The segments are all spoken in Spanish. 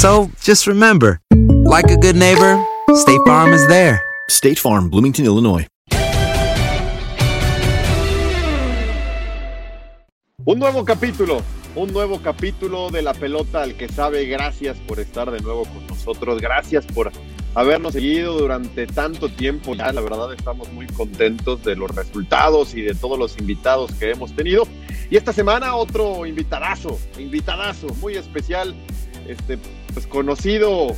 So just remember, like a good neighbor, State Farm is there. State Farm, Bloomington, Illinois. Un nuevo capítulo, un nuevo capítulo de la pelota al que sabe. Gracias por estar de nuevo con nosotros. Gracias por habernos seguido durante tanto tiempo. Ya la verdad estamos muy contentos de los resultados y de todos los invitados que hemos tenido. Y esta semana otro invitadazo, invitadazo muy especial, este, pues conocido,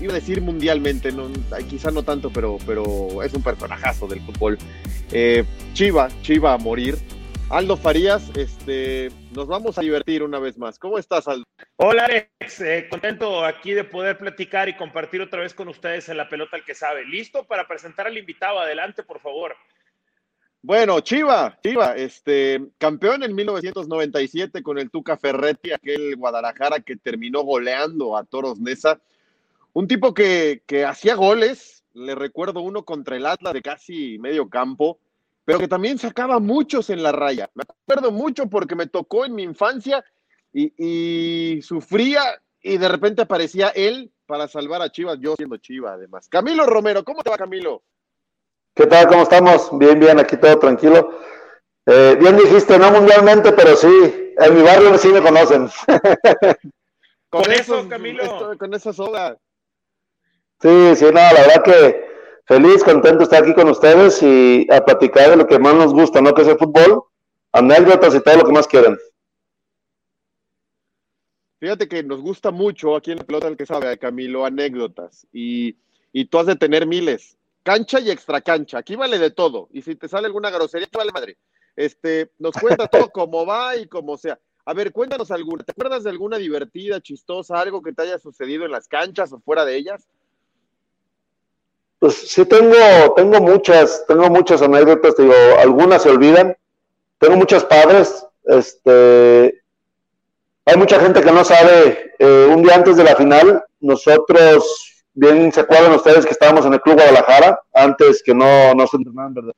iba a decir mundialmente, no, quizá no tanto, pero, pero es un personajazo del fútbol. Eh, Chiva, Chiva a morir. Aldo Farías, este, nos vamos a divertir una vez más. ¿Cómo estás, Aldo? Hola, Alex. Eh, contento aquí de poder platicar y compartir otra vez con ustedes en la pelota el que sabe. ¿Listo para presentar al invitado? Adelante, por favor. Bueno, Chiva, Chiva, este, campeón en 1997 con el Tuca Ferretti, aquel Guadalajara que terminó goleando a Toros Nesa. Un tipo que, que hacía goles, le recuerdo uno contra el Atlas de casi medio campo pero que también sacaba muchos en la raya. Me acuerdo mucho porque me tocó en mi infancia y, sufría y de repente aparecía él para salvar a Chivas, yo siendo Chiva además. Camilo Romero, ¿cómo te va Camilo? ¿Qué tal? ¿Cómo estamos? Bien, bien, aquí todo tranquilo. Eh, bien dijiste, no mundialmente, pero sí, en mi barrio sí me conocen. con, eso, Camilo. con esa soda. Sí, sí, no, la verdad que feliz, contento de estar aquí con ustedes y a platicar de lo que más nos gusta, ¿no? Que es el fútbol, anécdotas y todo lo que más quieran. Fíjate que nos gusta mucho aquí en la pelota del que sabe, Camilo, anécdotas. Y, y tú has de tener miles. Cancha y extra cancha. Aquí vale de todo. Y si te sale alguna grosería, te vale madre. Este, nos cuenta todo cómo va y como sea. A ver, cuéntanos alguna. ¿Te acuerdas de alguna divertida, chistosa, algo que te haya sucedido en las canchas o fuera de ellas? Pues sí tengo, tengo muchas, tengo muchas anécdotas, digo, algunas se olvidan. Tengo muchos padres, este, hay mucha gente que no sabe, eh, un día antes de la final, nosotros, bien se acuerdan ustedes que estábamos en el Club Guadalajara, antes que no, no se entrenaban, ¿verdad?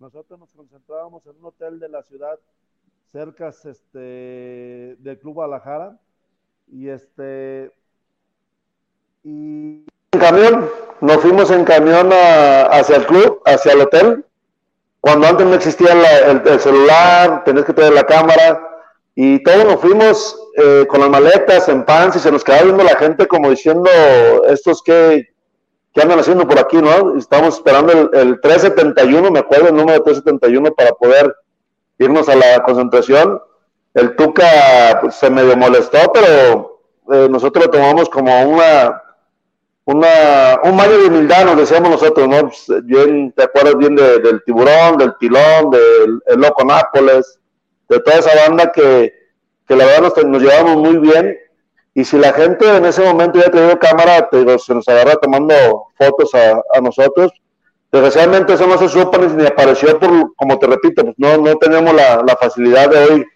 Nosotros nos concentrábamos en un hotel de la ciudad, cerca este, del Club Guadalajara, y este, y en camión, nos fuimos en camión hacia el club, hacia el hotel, cuando antes no existía el, celular, tenés que tener la cámara, y todos nos fuimos eh, con las maletas en pants y se nos quedaba viendo la gente como diciendo, estos que, andan haciendo por aquí, ¿no? Y estábamos esperando el, 371, me acuerdo el número 371 para poder irnos a la concentración. El Tuca pues, se medio molestó, pero eh, nosotros lo tomamos como una una, un baño de humildad, nos decíamos nosotros, ¿no? Pues, bien, te acuerdas bien del tiburón, del tilón, del el loco Nápoles, de toda esa banda que, que la verdad nos, nos, llevábamos muy bien. Y si la gente en ese momento ya tenía cámara, te digo, se nos agarra tomando fotos a, a nosotros, desgraciadamente eso no se supo ni apareció por, como te repito, pues no, no tenemos la, la facilidad de hoy,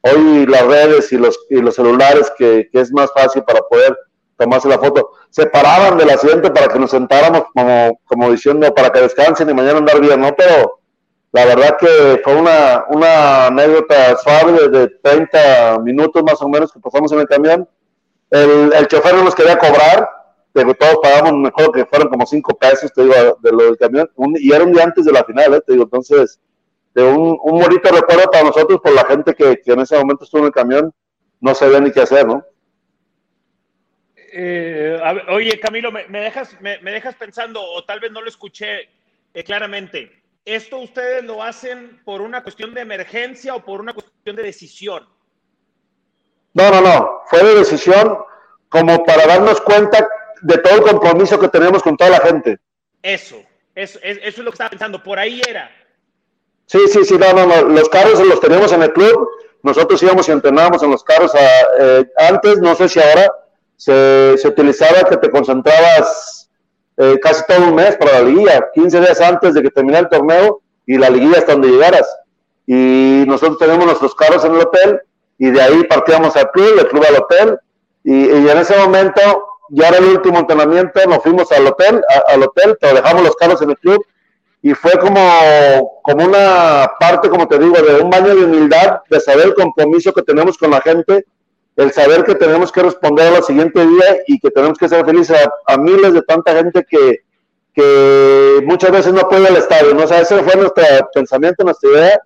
hoy las redes y los, y los celulares que, que es más fácil para poder tomarse la foto. Se paraban del asiento para que nos sentáramos como, como diciendo para que descansen y mañana andar bien, ¿no? Pero la verdad que fue una, una anécdota suave de 30 minutos más o menos que pasamos en el camión. El, el chofer no nos quería cobrar, pero todos pagamos mejor que fueron como 5 pesos, te digo, de lo del camión, y era un día antes de la final, ¿eh? te digo, entonces, de un, un bonito recuerdo para nosotros, por la gente que, que en ese momento estuvo en el camión, no sabía ni qué hacer, ¿no? Eh, oye, Camilo, ¿me, me dejas, me, me, dejas pensando, o tal vez no lo escuché eh, claramente. ¿Esto ustedes lo hacen por una cuestión de emergencia o por una cuestión de decisión? No, no, no. Fue de decisión como para darnos cuenta de todo el compromiso que tenemos con toda la gente. Eso, eso, eso es lo que estaba pensando. Por ahí era. Sí, sí, sí, no, no, no. Los carros los teníamos en el club. Nosotros íbamos y entrenábamos en los carros a, eh, antes, no sé si ahora, se, se utilizaba que te concentrabas eh, casi todo un mes para la liguilla, 15 días antes de que terminara el torneo y la liguilla hasta donde llegaras. Y nosotros tenemos nuestros carros en el hotel y de ahí partíamos al club, del club al hotel y, en ese momento ya era el último entrenamiento, nos fuimos al hotel, al hotel, pero dejamos los carros en el club y fue como, como una parte, como te digo, de un baño de humildad, de saber el compromiso que tenemos con la gente el saber que tenemos que responder al siguiente día y que tenemos que ser felices a, a miles de tanta gente que, que, muchas veces no puede al estadio, ¿no? O sea, ese fue nuestro pensamiento, nuestra idea,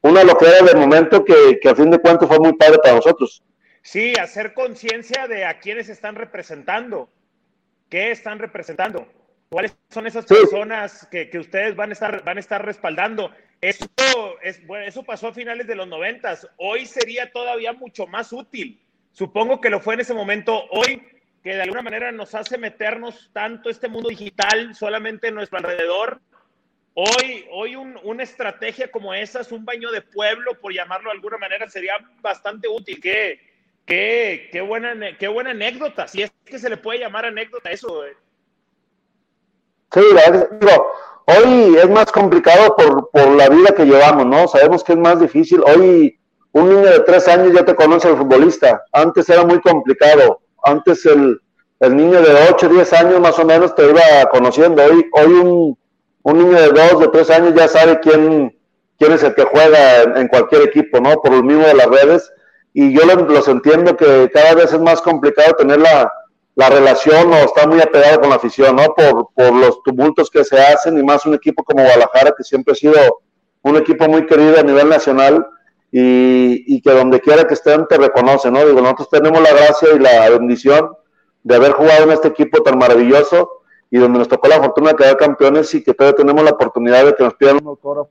una lo que era de momento que, que a fin de cuentas fue muy padre para nosotros. Sí, hacer conciencia de a quiénes están representando, qué están representando, cuáles son esas sí. personas que, que, ustedes van a estar, van a estar respaldando. Eso, es, bueno, eso pasó a finales de los noventas. Hoy sería todavía mucho más útil Supongo que lo fue en ese momento. Hoy, que de alguna manera nos hace meternos tanto este mundo digital solamente en nuestro alrededor. Hoy, hoy un, una estrategia como esa, es un baño de pueblo, por llamarlo de alguna manera, sería bastante útil. Qué, qué, qué, buena, qué buena anécdota, si es que se le puede llamar anécdota eso. Eh. Sí, digo, hoy es más complicado por, por la vida que llevamos, ¿no? Sabemos que es más difícil. Hoy un niño de tres años ya te conoce al futbolista. Antes era muy complicado. Antes el, niño de ocho, diez años más o menos te iba conociendo. Hoy, hoy un, niño de dos, de tres años ya sabe quién, quién es el que juega en, cualquier equipo, ¿no? Por lo mismo de las redes. Y yo los, entiendo que cada vez es más complicado tener la, la relación o estar muy apegado con la afición, ¿no? Por, por los tumultos que se hacen y más un equipo como Guadalajara, que siempre ha sido un equipo muy querido a nivel nacional y, y, que donde quiera que estén te reconocen, ¿no? Digo, nosotros tenemos la gracia y la bendición de haber jugado en este equipo tan maravilloso y donde nos tocó la fortuna de quedar campeones y que todavía tenemos la oportunidad de que nos pidan un autógrafo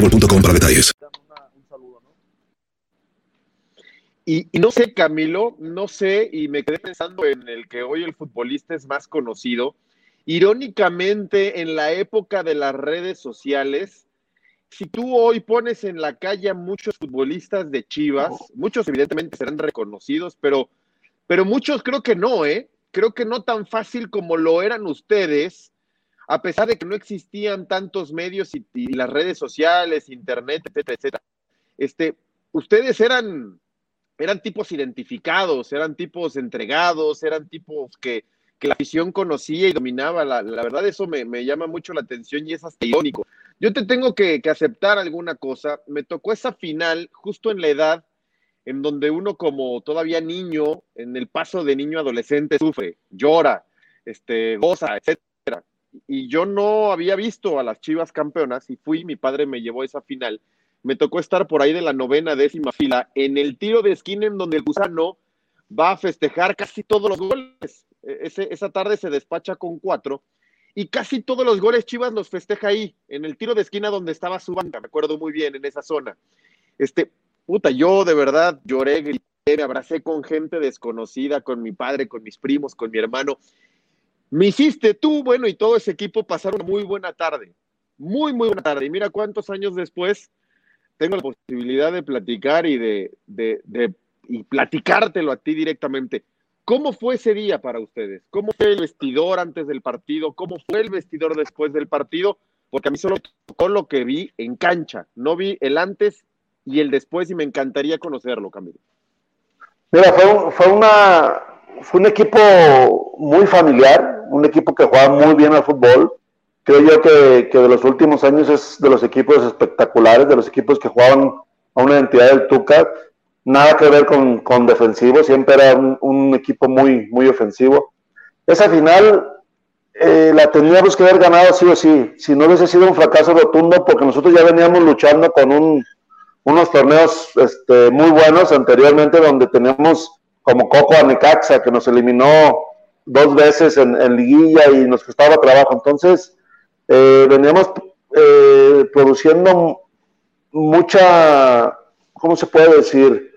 mobile.com para detalles. Y, y, no sé, Camilo, no sé, y me quedé pensando en el que hoy el futbolista es más conocido. Irónicamente, en la época de las redes sociales, si tú hoy pones en la calle a muchos futbolistas de Chivas, muchos evidentemente serán reconocidos, pero, pero muchos creo que no, ¿eh? Creo que no tan fácil como lo eran ustedes a pesar de que no existían tantos medios y, las redes sociales, internet, etcétera, etcétera, este, ustedes eran, eran tipos identificados, eran tipos entregados, eran tipos que, que la afición conocía y dominaba. La, la verdad, eso me, me, llama mucho la atención y es hasta irónico. Yo te tengo que, que, aceptar alguna cosa. Me tocó esa final justo en la edad en donde uno como todavía niño, en el paso de niño adolescente, sufre, llora, este, goza, etcétera. Y yo no había visto a las Chivas campeonas y fui, mi padre me llevó a esa final. Me tocó estar por ahí de la novena, décima fila, en el tiro de esquina en donde el gusano va a festejar casi todos los goles. E, esa tarde se despacha con cuatro y casi todos los goles Chivas los festeja ahí, en el tiro de esquina donde estaba su banca, me acuerdo muy bien, en esa zona. Este, puta, yo de verdad lloré, grité, me abracé con gente desconocida, con mi padre, con mis primos, con mi hermano. Me hiciste tú, bueno, y todo ese equipo pasaron una muy buena tarde, muy, muy buena tarde. Y mira cuántos años después tengo la posibilidad de platicar y de, platicártelo a ti directamente. ¿Cómo fue ese día para ustedes? ¿Cómo fue el vestidor antes del partido? ¿Cómo fue el vestidor después del partido? Porque a mí solo tocó lo que vi en cancha, no vi el antes y el después y me encantaría conocerlo, Camilo. Mira, fue, una, fue un equipo muy familiar, un equipo que jugaba muy bien al fútbol. Creo yo que, que de los últimos años es de los equipos espectaculares, de los equipos que jugaban a una identidad del Tuca. Nada que ver con, con defensivo, siempre era un, equipo muy, muy ofensivo. Esa final eh, la teníamos que haber ganado sí o sí, si no hubiese sido un fracaso rotundo, porque nosotros ya veníamos luchando con un, unos torneos este, muy buenos anteriormente donde tenemos como Coco Necaxa que nos eliminó dos veces en, liguilla y nos costaba trabajo. Entonces, eh, veníamos eh, produciendo mucha, ¿cómo se puede decir?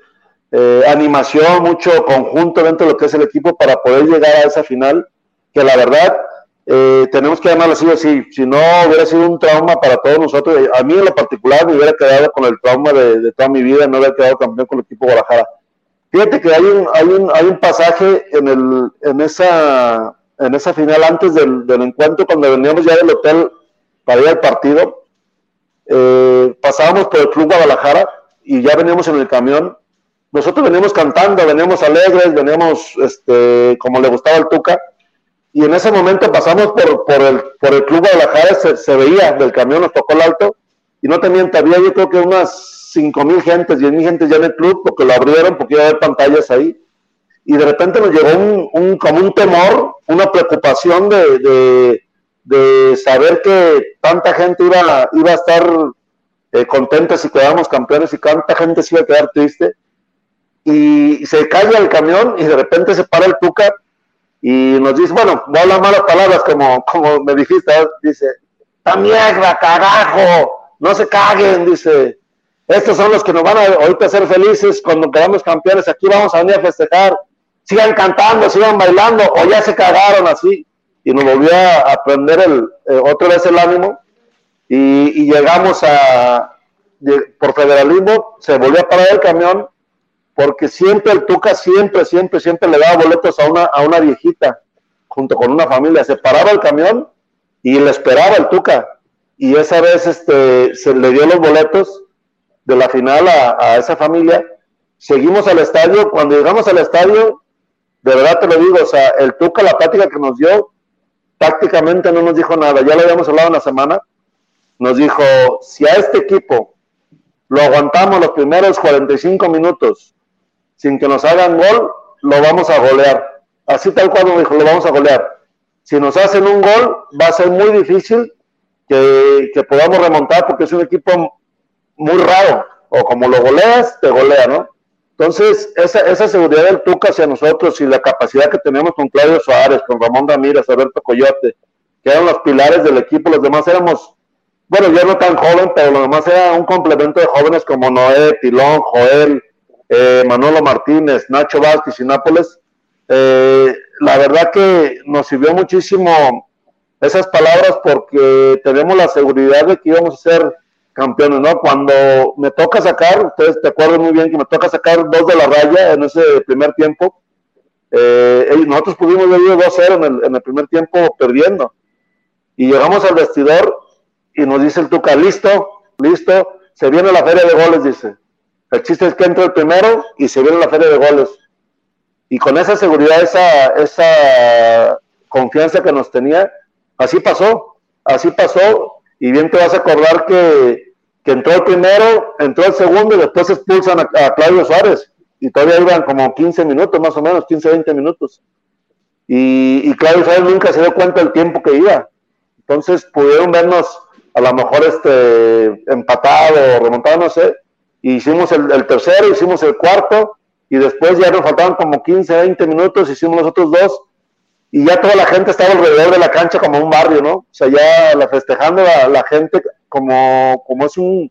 Eh, animación, mucho conjunto dentro de lo que es el equipo para poder llegar a esa final, que la verdad eh, tenemos que llamarlo así así. Si no, hubiera sido un trauma para todos nosotros. A mí en lo particular me hubiera quedado con el trauma de, toda mi vida, no haber quedado campeón con el equipo Guadalajara. Fíjate que hay un, hay un, hay un pasaje en, el, en, esa, en esa final antes del, del encuentro, cuando veníamos ya del hotel para ir al partido. Eh, pasábamos por el Club Guadalajara y ya veníamos en el camión. Nosotros veníamos cantando, veníamos alegres, veníamos este, como le gustaba el Tuca y en ese momento pasamos por, por, el, por el Club Guadalajara, se, se veía del camión, nos tocó el alto, y no te miento, había yo creo que unas cinco mil gentes, diez mil gentes ya en el club, porque lo abrieron, porque iba a haber pantallas ahí, y de repente nos llegó un, como un temor, una preocupación de, de, saber que tanta gente iba, iba a estar eh, contenta si quedábamos campeones y tanta gente se iba a quedar triste, y se cae el camión y de repente se para el Tuca y nos dice, bueno, no habla malas palabras como, como me dijiste, dice, ¡ta mierda, carajo! No se caguen, dice. Estos son los que nos van a ahorita ser felices cuando quedamos campeones. Aquí vamos a venir a festejar. Sigan cantando, sigan bailando, o ya se cagaron así. Y nos volvió a, prender el, eh, otra vez el ánimo. Y, y llegamos a, por federalismo, se volvió a parar el camión porque siempre el Tuca, siempre, siempre, siempre le daba boletos a una, a una viejita, junto con una familia. Se paraba el camión y le esperaba el Tuca. Y esa vez este, se le dio los boletos de la final a, esa familia. Seguimos al estadio. Cuando llegamos al estadio, de verdad te lo digo, o sea, el Tuca, la plática que nos dio, prácticamente no nos dijo nada. Ya lo habíamos hablado en la semana. Nos dijo, si a este equipo lo aguantamos los primeros 45 minutos sin que nos hagan gol, lo vamos a golear. Así tal cual me dijo, lo vamos a golear. Si nos hacen un gol, va a ser muy difícil que, que podamos remontar porque es un equipo muy raro. O como lo goleas, te golea, ¿no? Entonces, esa, esa seguridad del Tuca hacia nosotros y la capacidad que tenemos con Claudio Suárez, con Ramón Ramírez, Alberto Coyote, que eran los pilares del equipo, los demás éramos, bueno, yo no tan joven, pero los demás era un complemento de jóvenes como Noé, Pilón, Joel, eh, Manolo Martínez, Nacho Vázquez y Nápoles, eh, la verdad que nos sirvió muchísimo esas palabras porque tenemos la seguridad de que íbamos a ser campeones, ¿no? Cuando me toca sacar, ustedes te acuerdan muy bien que me toca sacar dos de la raya en ese primer tiempo, eh, nosotros pudimos ir 2-0 en el, en el primer tiempo perdiendo. Y llegamos al vestidor y nos dice el Tuca, listo, listo, se viene la feria de goles, dice. El chiste es que entra el primero y se viene la feria de goles. Y con esa seguridad, esa, esa confianza que nos tenía, así pasó, así pasó. Y bien te vas a acordar que, que entró el primero, entró el segundo y después expulsan a, Claudio Suárez. y todavía iban como 15 minutos más o menos, 15, 20 minutos. Y, y Claudio Suárez nunca se dio cuenta del tiempo que iba. Entonces pudieron vernos a lo mejor este, empatado remontado, no sé. hicimos el, el, tercero, hicimos el cuarto y después ya nos faltaban como 15, 20 minutos, hicimos los otros dos y ya toda la gente estaba alrededor de la cancha como un barrio, ¿no? O sea, ya la festejando la, la gente como, como es un,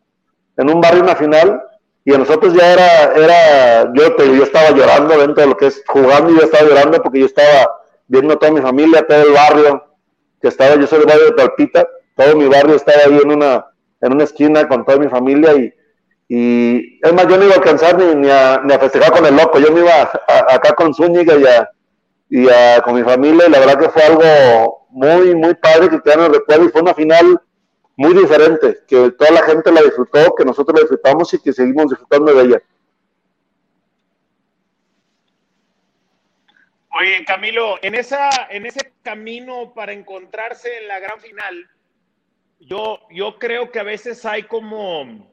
en un barrio una final y a nosotros ya era, era yo, te, yo estaba llorando dentro de lo que es jugando y yo estaba llorando porque yo estaba viendo a toda mi familia, todo el barrio, que estaba, yo soy del barrio de Palpita, todo mi barrio estaba ahí en una, en una esquina con toda mi familia y, y es más, yo no iba a alcanzar ni, ni, a, a festejar con el loco, yo me iba acá con Zúñiga y, a, y a, con mi familia y la verdad que fue algo muy, muy padre que quedaron en el recuerdo y fue una final muy diferente, que toda la gente la disfrutó, que nosotros la disfrutamos y que seguimos disfrutando de ella. Oye, Camilo, en, esa, en ese camino para encontrarse en la gran final, yo, yo creo que a veces hay como,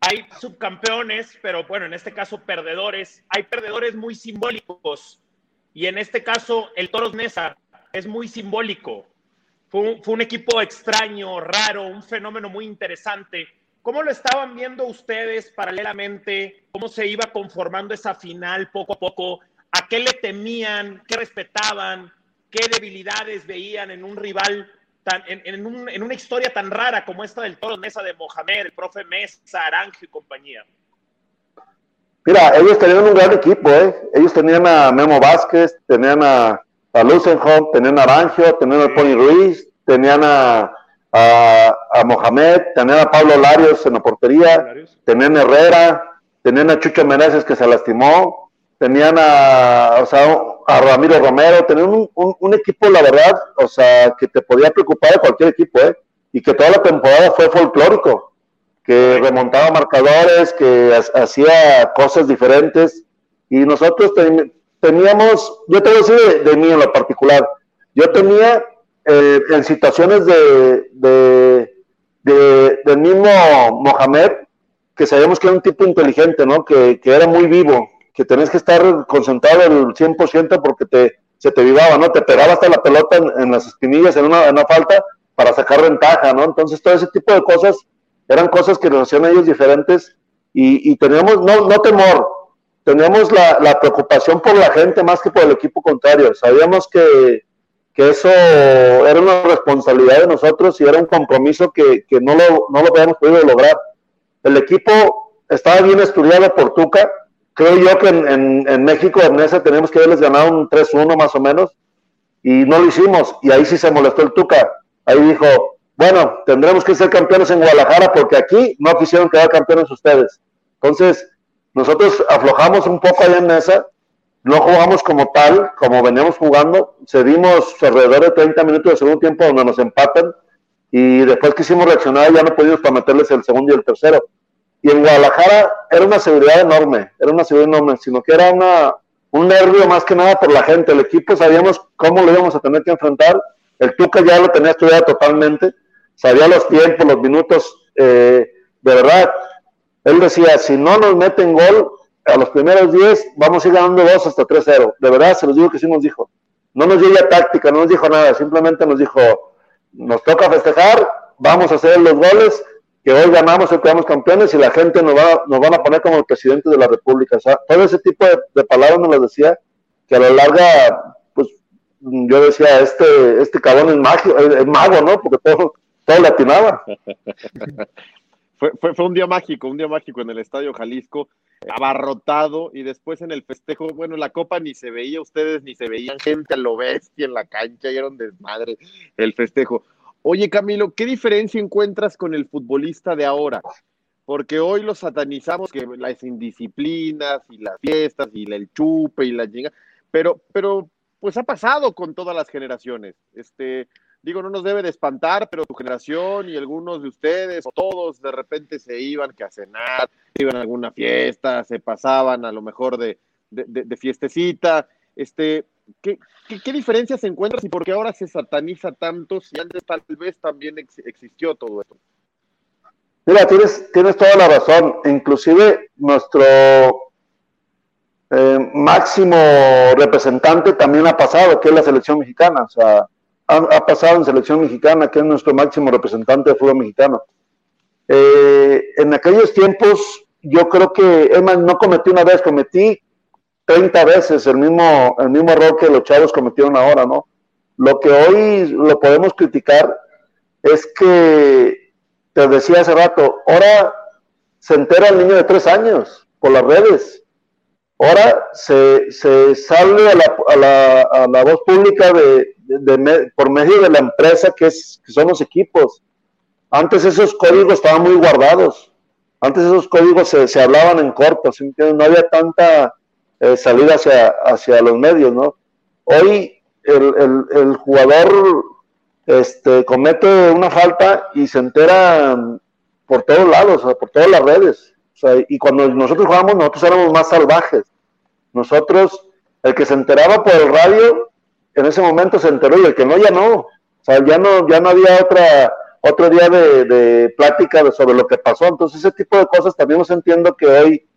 hay subcampeones, pero bueno, en este caso perdedores, hay perdedores muy simbólicos. Y en este caso, el Toros Nesa es muy simbólico. Fue un, equipo extraño, raro, un fenómeno muy interesante. ¿Cómo lo estaban viendo ustedes paralelamente? ¿Cómo se iba conformando esa final poco a poco? ¿A qué le temían? ¿Qué respetaban? ¿Qué debilidades veían en un rival, tan, en, una historia tan rara como esta del Toro Mesa de Mohamed, el profe Mesa, Aranje y compañía? Mira, ellos tenían un gran equipo, ¿eh? Ellos tenían a Memo Vázquez, tenían a a Lucenholm, tenían a Arangio, tenían a Pony Ruiz, tenían a, a, Mohamed, tenían a Pablo Larios en la portería, tenían a Herrera, tenían a Chucho Meneses que se lastimó, tenían a, o sea, a Ramiro Romero, tenían un, un, equipo, la verdad, o sea, que te podía preocupar de cualquier equipo, ¿eh? Y que toda la temporada fue folclórico, que remontaba marcadores, que hacía cosas diferentes, y nosotros teníamos, yo te voy a decir de, mí en lo particular, yo tenía eh, en situaciones de, de, del mismo Mohamed, que sabíamos que era un tipo inteligente, ¿no? Que, que era muy vivo, que tenías que estar concentrado el 100% porque te, se te vivaba, ¿no? Te pegaba hasta la pelota en, las espinillas en una, en una, falta para sacar ventaja, ¿no? Entonces todo ese tipo de cosas eran cosas que nos hacían ellos diferentes y, y teníamos, no, no temor, teníamos la, la, preocupación por la gente más que por el equipo contrario. Sabíamos que, que, eso era una responsabilidad de nosotros y era un compromiso que, que no, lo, no lo habíamos podido lograr. El equipo estaba bien estudiado por Tuca. Creo yo que en, en, en México, en esa, tenemos que haberles ganado un 3-1 más o menos y no lo hicimos. Y ahí sí se molestó el Tuca. Ahí dijo, bueno, tendremos que ser campeones en Guadalajara porque aquí no quisieron quedar campeones ustedes. Entonces, nosotros aflojamos un poco ahí en esa, no jugamos como tal, como veníamos jugando, cedimos alrededor de 30 minutos de segundo tiempo donde nos empatan y después quisimos reaccionar ya no pudimos para meterles el segundo y el tercero. Y en Guadalajara era una seguridad enorme, era una seguridad enorme, sino que era una, un nervio más que nada por la gente. El equipo sabíamos cómo lo íbamos a tener que enfrentar. El Tuca ya lo tenía estudiado totalmente, sabía los tiempos, los minutos. Eh, de verdad, él decía, si no nos meten gol a los primeros 10, vamos a ir ganando 2 hasta 3-0. De verdad, se los digo que sí nos dijo. No nos dio táctica, no nos dijo nada, simplemente nos dijo, nos toca festejar, vamos a hacer los goles, que hoy ganamos y quedamos campeones y la gente nos va, nos van a poner como el presidente de la República. O todo ese tipo de, palabras nos las decía, que a la larga, pues yo decía, este, este cabrón es, mago, es, mago, ¿no? Porque todo, todo le. Fue, fue, un día mágico, un día mágico en el Estadio Jalisco, abarrotado y después en el festejo, bueno, la copa ni se veía ustedes, ni se veían gente a lo bestia en la cancha, y era un desmadre el festejo. Oye Camilo, ¿qué diferencia encuentras con el futbolista de ahora? Porque hoy lo satanizamos que las indisciplinas y las fiestas y el chupe y la chinga, pero, pero pues ha pasado con todas las generaciones. Este, digo, no nos debe de espantar, pero tu generación y algunos de ustedes o todos de repente se iban que a cenar, iban a alguna fiesta, se pasaban a lo mejor de, de, fiestecita. Este, ¿qué, qué, diferencias encuentras y por qué ahora se sataniza tanto si antes tal vez también existió todo esto? Mira, tienes, tienes toda la razón. Inclusive nuestro, eh, máximo representante también ha pasado, que es la selección mexicana. O sea, ha, pasado en selección mexicana, que es nuestro máximo representante de fútbol mexicano. Eh, en aquellos tiempos, yo creo que, es no cometí una vez, cometí 30 veces el mismo, el mismo error que los chavos cometieron ahora, ¿no? Lo que hoy lo podemos criticar es que, te decía hace rato, ahora se entera el niño de tres años por las redes. Ahora se, se sale a la, a, la, a la, voz pública por medio de la empresa que, es, que son los equipos. Antes esos códigos estaban muy guardados. Antes esos códigos se, hablaban en corto, no había tanta eh, salida hacia, hacia los medios. Hoy el, el, jugador este, comete una falta y se entera por todos lados, por todas las redes. y cuando nosotros jugamos, nosotros éramos más salvajes. Nosotros, el que se enteraba por el radio, en ese momento se enteró y el que no, ya no. O sea, ya no, ya no había otra, otro día de, de plática sobre lo que pasó. Entonces, ese tipo de cosas también nos entiendo que hoy,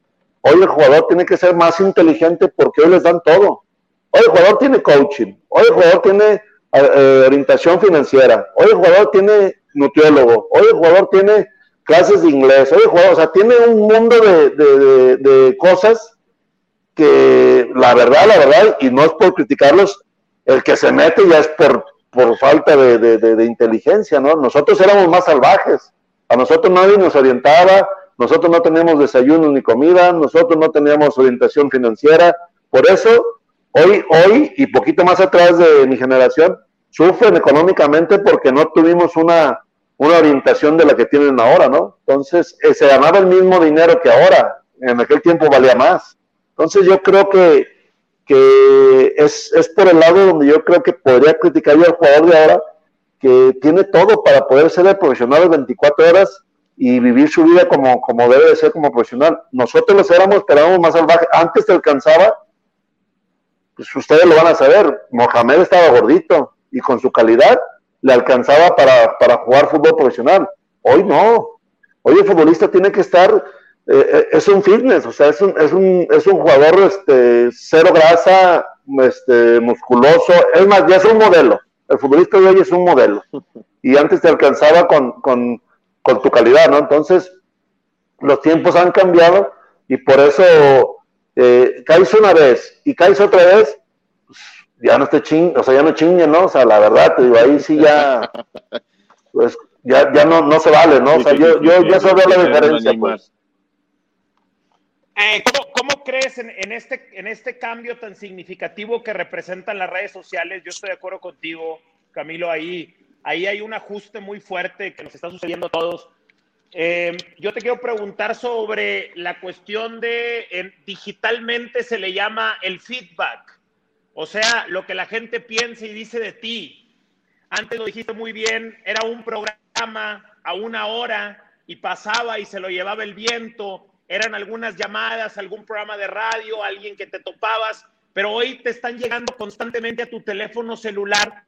hoy el jugador tiene que ser más inteligente porque hoy les dan todo. Hoy el jugador tiene coaching, hoy el jugador tiene eh, orientación financiera, hoy el jugador tiene nutriólogo, hoy el jugador tiene clases de inglés, hoy el jugador, o sea, tiene un mundo de, cosas que la verdad, la verdad, y no es por criticarlos, el que se mete ya es por, por falta de, inteligencia, ¿no? Nosotros éramos más salvajes, a nosotros nadie nos orientaba, nosotros no teníamos desayuno ni comida, nosotros no teníamos orientación financiera, por eso Hoy, hoy y poquito más atrás de mi generación, sufren económicamente porque no tuvimos una, una orientación de la que tienen ahora, ¿no? Entonces, eh, se ganaba el mismo dinero que ahora, en aquel tiempo valía más. Entonces, yo creo que, que es, es por el lado donde yo creo que podría criticar yo al jugador de ahora, que tiene todo para poder ser el profesional de 24 horas y vivir su vida como, como debe de ser como profesional. Nosotros los éramos, pero éramos más salvajes. Antes te alcanzaba pues ustedes lo van a saber, Mohamed estaba gordito y con su calidad le alcanzaba para, jugar fútbol profesional. Hoy no. Hoy el futbolista tiene que estar, eh, eh, es un fitness, o sea, es un, es un, es un jugador este, cero grasa, este, musculoso, es más, ya es un modelo. El futbolista de hoy es un modelo. Y antes te alcanzaba con, con, con tu calidad, ¿no? Entonces, los tiempos han cambiado y por eso eh, caes una vez y caes otra vez, pues, ya no te ching, o sea, ya no chingue, ¿no? O sea, la verdad, te digo, ahí sí ya, pues, ya, ya no, no se vale, ¿no? O sea, yo, yo ya sabía la diferencia, pues. Eh, ¿cómo, ¿cómo, crees en, en, este, en este cambio tan significativo que representan las redes sociales? Yo estoy de acuerdo contigo, Camilo, ahí, ahí hay un ajuste muy fuerte que nos está sucediendo a todos. Eh, yo te quiero preguntar sobre la cuestión de digitalmente se le llama el feedback, o sea, lo que la gente piensa y dice de ti. Antes lo dijiste muy bien, era un programa a una hora y pasaba y se lo llevaba el viento, eran algunas llamadas, algún programa de radio, alguien que te topabas, pero hoy te están llegando constantemente a tu teléfono celular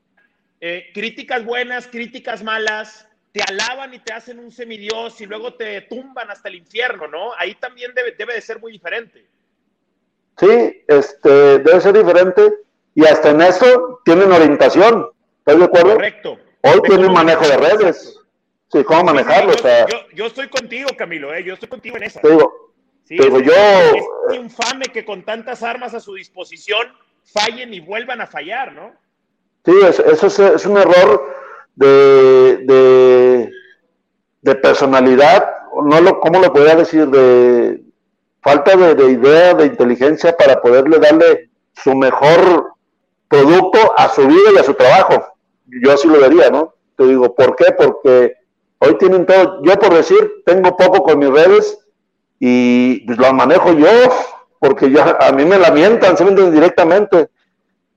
eh, críticas buenas, críticas malas, te alaban y te hacen un semidios y luego te tumban hasta el infierno, ¿no? Ahí también debe, debe de ser muy diferente. Sí, este, debe ser diferente y hasta en eso tienen orientación, ¿estás de acuerdo? Correcto. Hoy tienen manejo de redes. Sí, cómo manejarlo. yo, estoy contigo, Camilo, ¿eh? yo estoy contigo en eso. Te digo, yo... Es infame que con tantas armas a su disposición fallen y vuelvan a fallar, ¿no? Sí, eso, es, es un error de, de, personalidad, no lo, ¿cómo lo podría decir? De falta de, idea, de inteligencia para poderle darle su mejor producto a su vida y a su trabajo. Yo así lo vería, ¿no? Te digo, ¿por qué? Porque hoy tienen todo, yo por decir, tengo poco con mis redes y pues, lo manejo yo, porque ya a mí me lamentan, se venden directamente.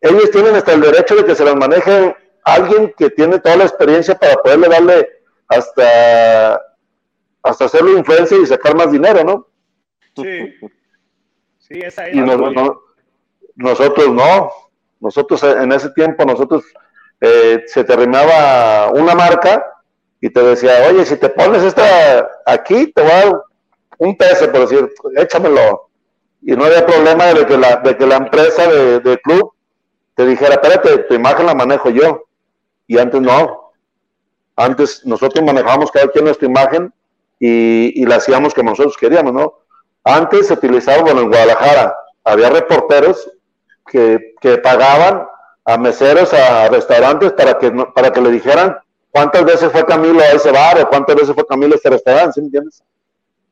Ellos tienen hasta el derecho de que se las maneje alguien que tiene toda la experiencia para poderle darle hasta, hasta hacerle influencia y sacar más dinero, ¿no? Sí. Sí, esa es. Y nosotros no. Nosotros en ese tiempo, nosotros eh, se te arrimaba una marca y te decía, oye, si te pones esta aquí, te voy a dar un peso, por decir, échamelo. y no había problema de que la, de que la empresa de, club te dijera, espérate, tu imagen la manejo yo. Y antes no. Antes nosotros manejábamos cada quien nuestra imagen y, la hacíamos como nosotros queríamos, ¿no? Antes se utilizaba, bueno, en Guadalajara había reporteros que, que pagaban a meseros, a restaurantes para que, para que le dijeran cuántas veces fue Camilo a ese bar o cuántas veces fue Camilo a este restaurante, ¿sí me entiendes?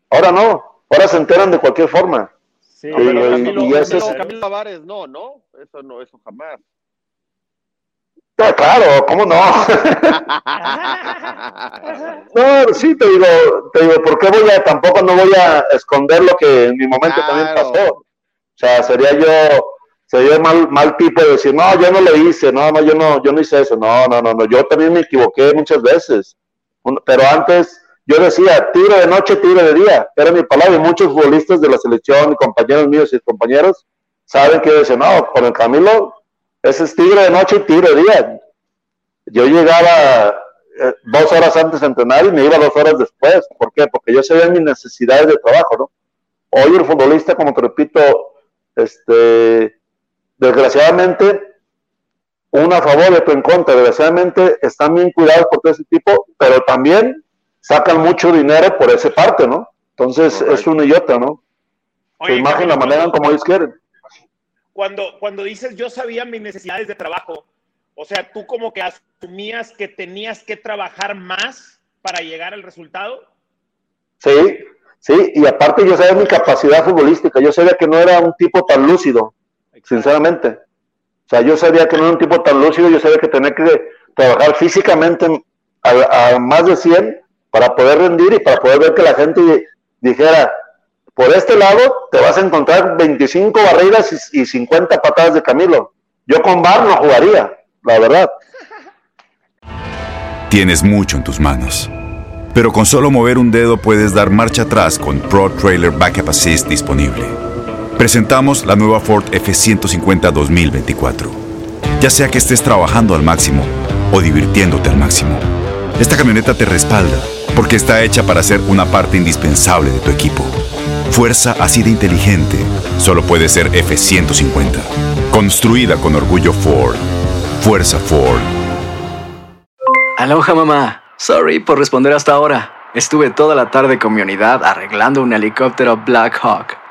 Ahora no, ahora se enteran de cualquier forma. Sí, pero Camilo, y eso es... Camilo Tavares no, ¿no? Eso no, eso jamás. Ah, claro, ¿cómo no? no, sí, te digo, te digo, ¿por qué voy a, tampoco no voy a esconder lo que en mi momento también pasó? O sea, sería yo, sería mal, mal tipo de decir, no, yo no lo hice, no, no, yo no, yo no hice eso, no, no, no, no, yo también me equivoqué muchas veces, pero antes yo decía, tiro de noche, tiro de día, era mi palabra, y muchos futbolistas de la selección, compañeros míos y compañeros, saben que yo decía, no, con el Camilo, ese es tiro de noche y tiro de día. Yo llegaba eh, dos horas antes de entrenar y me iba dos horas después. ¿Por qué? Porque yo sabía mis necesidades de trabajo, ¿no? Hoy el futbolista, como te repito, este, desgraciadamente, uno a favor y otro en contra. Desgraciadamente están bien cuidados por todo ese tipo, pero también sacan mucho dinero por esa parte, ¿no? Entonces es uno y otro, ¿no? Imagen la manejan como ellos quieren. Cuando, cuando dices yo sabía mis necesidades de trabajo, o sea, tú como que asumías que tenías que trabajar más para llegar al resultado. Sí, sí, y aparte yo sabía mi capacidad futbolística, yo sabía que no era un tipo tan lúcido, sinceramente. O sea, yo sabía que no era un tipo tan lúcido, yo sabía que tenía que trabajar físicamente a, a más de 100 para poder rendir y para poder ver que la gente dijera, por este lado te vas a encontrar 25 barreras y, 50 patadas de Camilo. Yo con Bar no jugaría, la verdad. Tienes mucho en tus manos. Pero con solo mover un dedo puedes dar marcha atrás con Pro Trailer Backup Assist disponible. Presentamos la nueva Ford F150 2024. Ya sea que estés trabajando al máximo o divirtiéndote al máximo, esta camioneta te respalda porque está hecha para ser una parte indispensable de tu equipo. Fuerza así de inteligente solo puede ser F-150. Construida con orgullo Ford. Fuerza Ford. Aloha mamá. Sorry por responder hasta ahora. Estuve toda la tarde con mi unidad arreglando un helicóptero Black Hawk.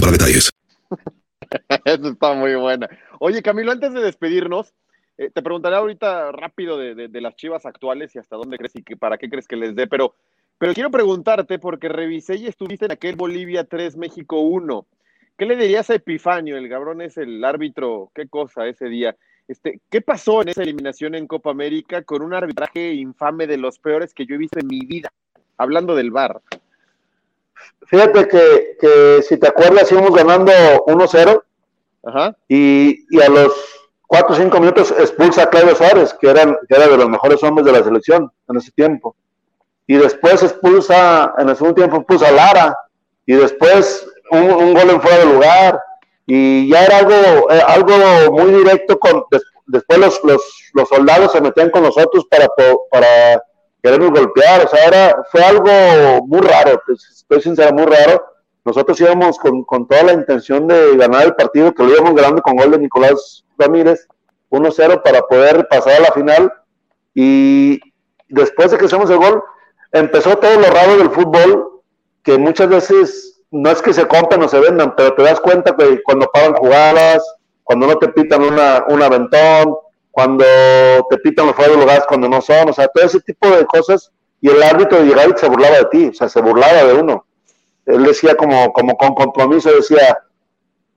para detalles. Eso está muy buena. Oye, Camilo, antes de despedirnos, eh, te preguntaré ahorita rápido de, las chivas actuales y hasta dónde crees y que, para qué crees que les dé, pero, pero quiero preguntarte, porque revisé y estuviste en aquel Bolivia 3, México 1. ¿Qué le dirías a Epifanio? El cabrón es el árbitro, qué cosa ese día. Este, ¿Qué pasó en esa eliminación en Copa América con un arbitraje infame de los peores que yo he visto en mi vida? Hablando del VAR. Fíjate que, si te acuerdas, íbamos ganando 1-0 y, a los 4 o 5 minutos expulsa a Claudio Suárez, que, eran, que era de los mejores hombres de la selección en ese tiempo. Y después expulsa, en el segundo tiempo expulsa a Lara, y después un, gol en fuera de lugar, y ya era algo, eh, algo muy directo. con Después los, los, los soldados se metían con nosotros para, para queremos golpear, o sea, era, fue algo muy raro, estoy sincero, muy raro. Nosotros íbamos con, toda la intención de ganar el partido, que lo íbamos ganando con gol de Nicolás Ramírez, 1-0 para poder pasar a la final, Y después de que hicimos el gol, empezó todo lo raro del fútbol, que muchas veces no es que se compren o se vendan, pero te das cuenta que cuando pagan jugadas, cuando no te pitan una, un aventón, cuando te pitan los fuera de lugares cuando no son, o sea, todo ese tipo de cosas. Y el árbitro llegaba y se burlaba de ti, o sea, se burlaba de uno. Él decía como, como con compromiso, decía,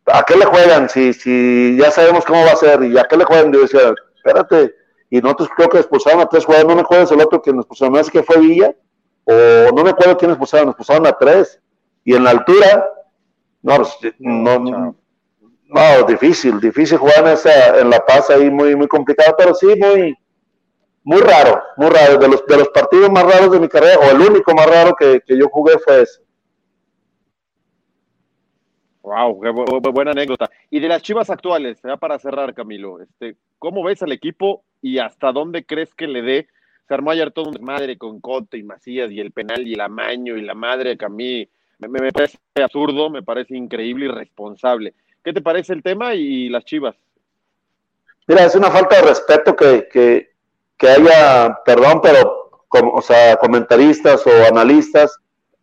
¿a qué le juegan? Si, si ya sabemos cómo va a ser, ¿y a qué le juegan? Yo decía, espérate, y nosotros creo que expulsaron a tres jugadores, no me acuerdo el otro que nos pusieron, no es que fue Villa, o no me acuerdo quién pusieron, nos pusieron a tres, y en la altura, no, pues, no, no, no, difícil, difícil jugar en, esa, en La Paz ahí, muy, muy complicado, pero sí, muy, muy raro, muy raro, de los, de los partidos más raros de mi carrera, o el único más raro que, que yo jugué fue ese. Wow, qué buena anécdota. Y de las Chivas actuales, ya para cerrar, Camilo, este, ¿cómo ves al equipo y hasta dónde crees que le dé? Se armó ayer todo un madre con Cote y Macías y el penal y el amaño y la madre que a mí me, me parece absurdo, me parece increíble y responsable. ¿Qué te parece el tema y las Chivas? Mira, es una falta de respeto que, que, que haya, perdón, pero como, o sea, comentaristas o analistas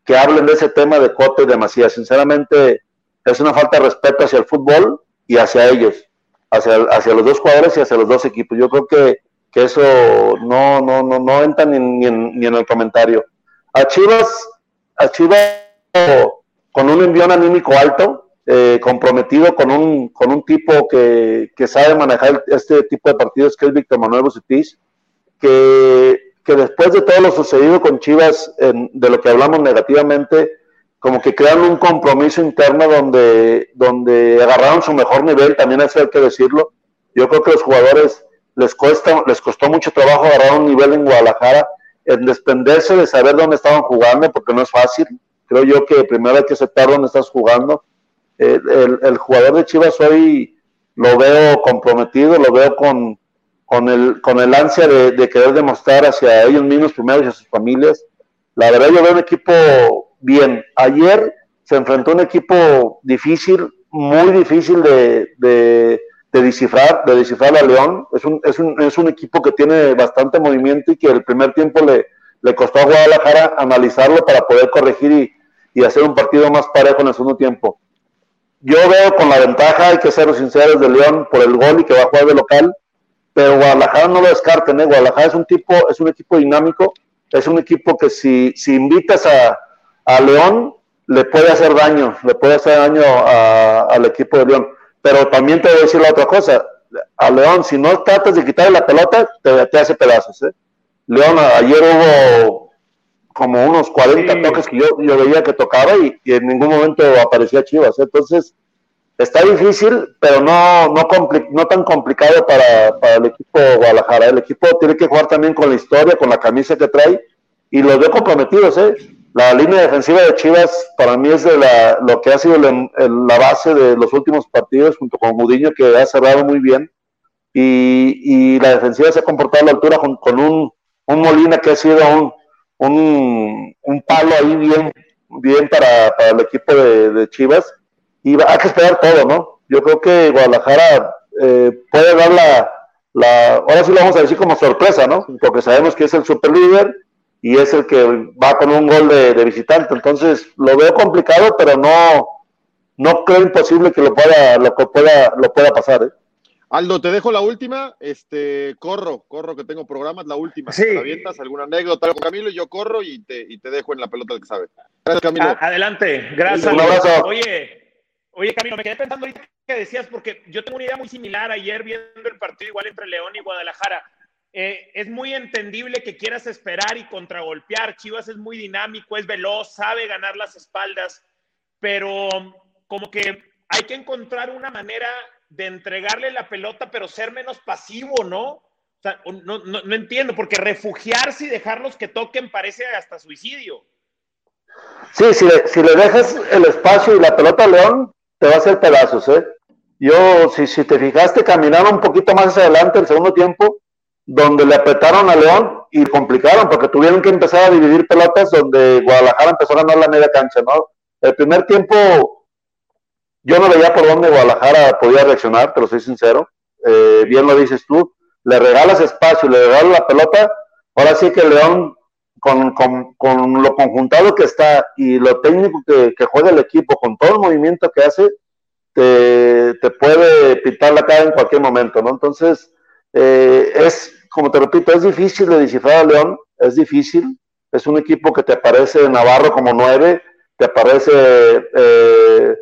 que hablen de ese tema de Cote y de. Sinceramente, es una falta de respeto hacia el fútbol y hacia ellos, hacia, hacia los dos jugadores y hacia los dos equipos. Yo creo que, que eso no, no, no, no entra ni, en, ni, en, el comentario. A Chivas, Chivas con un envión anímico alto, eh, comprometido con un, con un tipo que, que, sabe manejar este tipo de partidos, que es Víctor Manuel Bucetis, que, que después de todo lo sucedido con Chivas, de lo que hablamos negativamente, como que crean un compromiso interno donde, donde agarraron su mejor nivel, también hay que decirlo. Yo creo que los jugadores les cuesta, les costó mucho trabajo agarrar un nivel en Guadalajara, en desprenderse de saber dónde estaban jugando, porque no es fácil. Creo yo que primero hay que aceptar dónde estás jugando. Eh, el, jugador de Chivas hoy lo veo comprometido, lo veo con, con, el, con el ansia de, querer demostrar hacia ellos mismos primero y a sus familias. La verdad yo veo un equipo bien. Ayer se enfrentó un equipo difícil, muy difícil de, de, de, descifrar, de descifrar a León. Es un, es, un, es un equipo que tiene bastante movimiento y que el primer tiempo le, le costó a Guadalajara analizarlo para poder corregir y, y, hacer un partido más parejo en el segundo tiempo. Yo veo con la ventaja, hay que ser sinceros, de León por el gol y que va a jugar de local, pero Guadalajara no lo descarten, ¿eh? Guadalajara es un tipo, es un equipo dinámico, es un equipo que si, si invitas a, a León le puede hacer daño, le puede hacer daño al equipo de León. Pero también te voy a decir la otra cosa, a León, si no tratas de quitarle la pelota, te, te hace pedazos. ¿eh? León, ayer hubo como unos 40 sí. toques que yo, yo, veía que tocaba y, y, en ningún momento aparecía Chivas. Entonces, está difícil, pero no, no, no tan complicado para, para el equipo de Guadalajara. El equipo tiene que jugar también con la historia, con la camisa que trae y los veo comprometidos. ¿eh? La línea defensiva de Chivas para mí es de la, lo que ha sido la, la base de los últimos partidos, junto con Mudiño, que ha cerrado muy bien. Y, y, la defensiva se ha comportado a la altura con, con un, un, Molina que ha sido un, un, un palo ahí bien, bien para, para, el equipo de, de, Chivas. Y hay que esperar todo, ¿no? Yo creo que Guadalajara eh, puede dar la, la, ahora sí lo vamos a decir como sorpresa, ¿no? Porque sabemos que es el super líder y es el que va con un gol de, de, visitante. Entonces lo veo complicado, pero no, no creo imposible que lo pueda, lo pueda, lo pueda pasar. ¿eh? Aldo, te dejo la última. Este, corro, corro que tengo programas, la última. Sí. ¿Te avientas alguna anécdota con Camilo? Yo corro y te, y te dejo en la pelota que sabe. Gracias, Camilo. A adelante, gracias. Un abrazo. Oye, oye, Camilo, me quedé pensando ahorita que decías, porque yo tengo una idea muy similar ayer viendo el partido igual entre León y Guadalajara eh, es muy entendible que quieras esperar y contragolpear. Chivas es muy dinámico, es veloz, sabe ganar las espaldas, pero como que hay que encontrar una manera de entregarle la pelota, pero ser menos pasivo, ¿no? O sea, no, no, no entiendo, porque refugiarse y dejarlos que toquen parece hasta suicidio. Sí, si le, si le dejas el espacio y la pelota a León, te va a hacer pedazos, ¿eh? Yo, si, si te fijaste, caminaron un poquito más adelante el segundo tiempo, donde le apretaron a León y complicaron, porque tuvieron que empezar a dividir pelotas donde Guadalajara empezó a ganar la media cancha, ¿no? El primer tiempo yo no veía por dónde Guadalajara podía reaccionar, pero soy sincero, eh, bien lo dices tú, le regalas espacio, le regalas la pelota, ahora sí que León, con, con, lo conjuntado que está y lo técnico que, juega el equipo, con todo el movimiento que hace, te, te puede pitar la cara en cualquier momento, ¿no? Entonces, eh, es, como te repito, es difícil de descifrar a León, es difícil, es un equipo que te aparece Navarro como nueve, te aparece eh,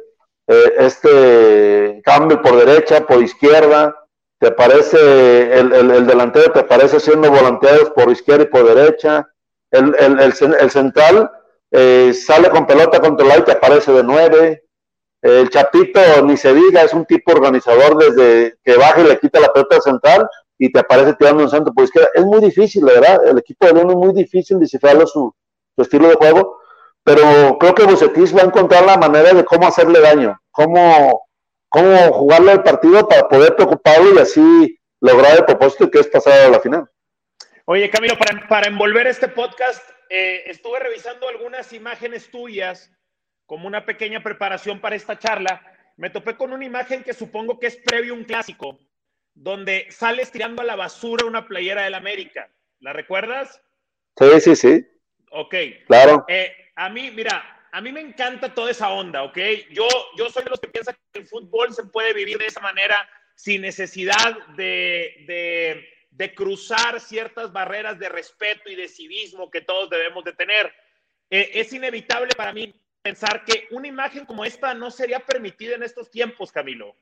eh, este Campbell por derecha, por izquierda, te aparece el, el, delantero, te aparece siendo volanteados por izquierda y por derecha, el, el central eh, sale con pelota controlada y te aparece de nueve, el Chapito, ni se diga, es un tipo organizador desde que baja y le quita la pelota central y te aparece tirando un centro por izquierda. Es muy difícil, verdad. El equipo de León es muy difícil descifrarlo su, su estilo de juego pero creo que Bucetis va a encontrar la manera de cómo hacerle daño, cómo, cómo jugarle el partido para poder preocuparlo y así lograr el propósito que es pasar a la final. Oye, Camilo, para, para envolver este podcast, eh, estuve revisando algunas imágenes tuyas como una pequeña preparación para esta charla. Me topé con una imagen que supongo que es previo a un clásico, donde sales tirando a la basura una playera del América. ¿La recuerdas? Sí, sí, sí. Ok. Claro. Eh, a mí, mira, a mí me encanta toda esa onda, ¿ok? Yo, yo soy de los que piensan que el fútbol se puede vivir de esa manera sin necesidad de, de, cruzar ciertas barreras de respeto y de civismo que todos debemos de tener. Eh, es inevitable para mí pensar que una imagen como esta no sería permitida en estos tiempos, Camilo.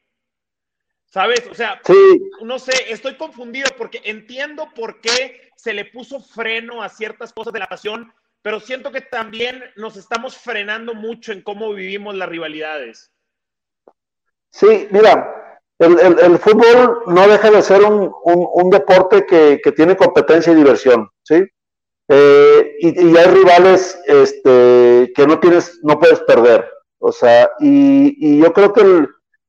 ¿Sabes? O sea, no sé, estoy confundido porque entiendo por qué se le puso freno a ciertas cosas de la pasión, pero siento que también nos estamos frenando mucho en cómo vivimos las rivalidades. Sí, mira, el, fútbol no deja de ser un, deporte que, tiene competencia y diversión, ¿sí? Eh, y, hay rivales este, que no tienes, no puedes perder. O sea, y, yo creo que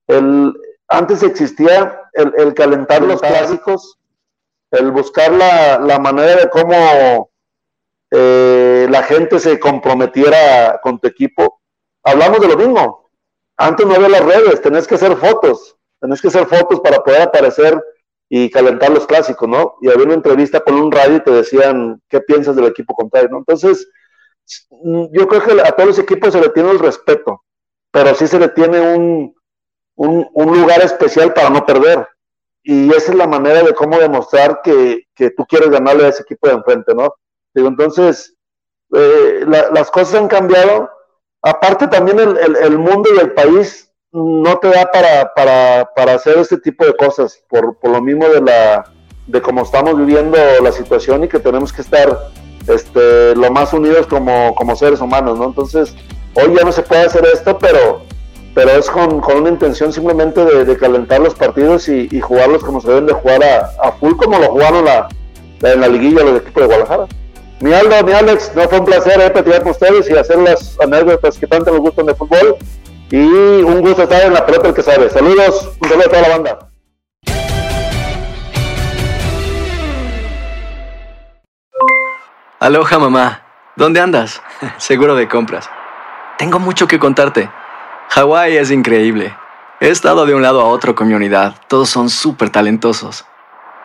el, antes existía el, calentar los clásicos, el buscar la, la manera de cómo eh, la gente se comprometiera con tu equipo. Hablamos de lo mismo. Antes no había las redes, tenés que hacer fotos, tenés que hacer fotos para poder aparecer y calentar los clásicos, ¿no? Y había una entrevista con un radio y te decían, ¿qué piensas del equipo contrario, ¿no? Entonces, yo creo que a todos los equipos se le tiene el respeto, pero sí se le tiene un, un, lugar especial para no perder. Y esa es la manera de cómo demostrar que, que tú quieres ganarle a ese equipo de enfrente, ¿no? entonces, eh, las cosas han cambiado. Aparte también el, mundo y el país no te da para, hacer este tipo de cosas, por, lo mismo de la de cómo estamos viviendo la situación y que tenemos que estar este, lo más unidos como, seres humanos, ¿no? Entonces, hoy ya no se puede hacer esto, pero, pero es con, una intención simplemente de, calentar los partidos y, jugarlos como se deben de jugar a, full, como lo jugaron la, en la liguilla los equipos de Guadalajara. Mi Aldo, mi Alex, no fue un placer eh, platicar con ustedes y hacer las anécdotas que tanto nos gustan de fútbol. Y un gusto estar en la pelota el que sabe. Saludos, un saludo a toda la banda. Aloha mamá, ¿dónde andas? Seguro de compras. Tengo mucho que contarte. Hawái es increíble. He estado de un lado a otro con mi unidad. Todos son súper talentosos.